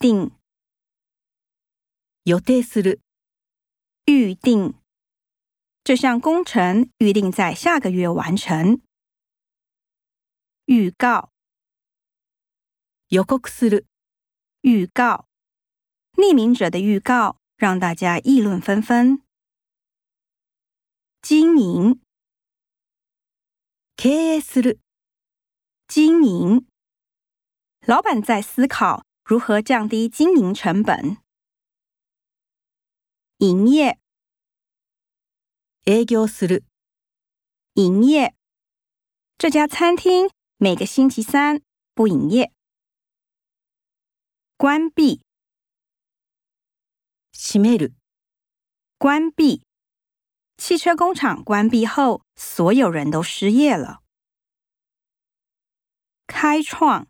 定，予定する，预定。这项工程预定在下个月完成。预告，予告する，预告。匿名者的预告让大家议论纷纷。经营，けいする，经营。老板在思考。如何降低经营成本？营业，営業する。营业。这家餐厅每个星期三不营业。关闭，閉める。关闭。汽车工厂关闭后，所有人都失业了。开创。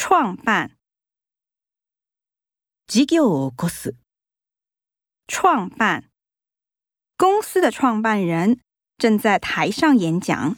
创办，企業公司。创办公司的创办人正在台上演讲。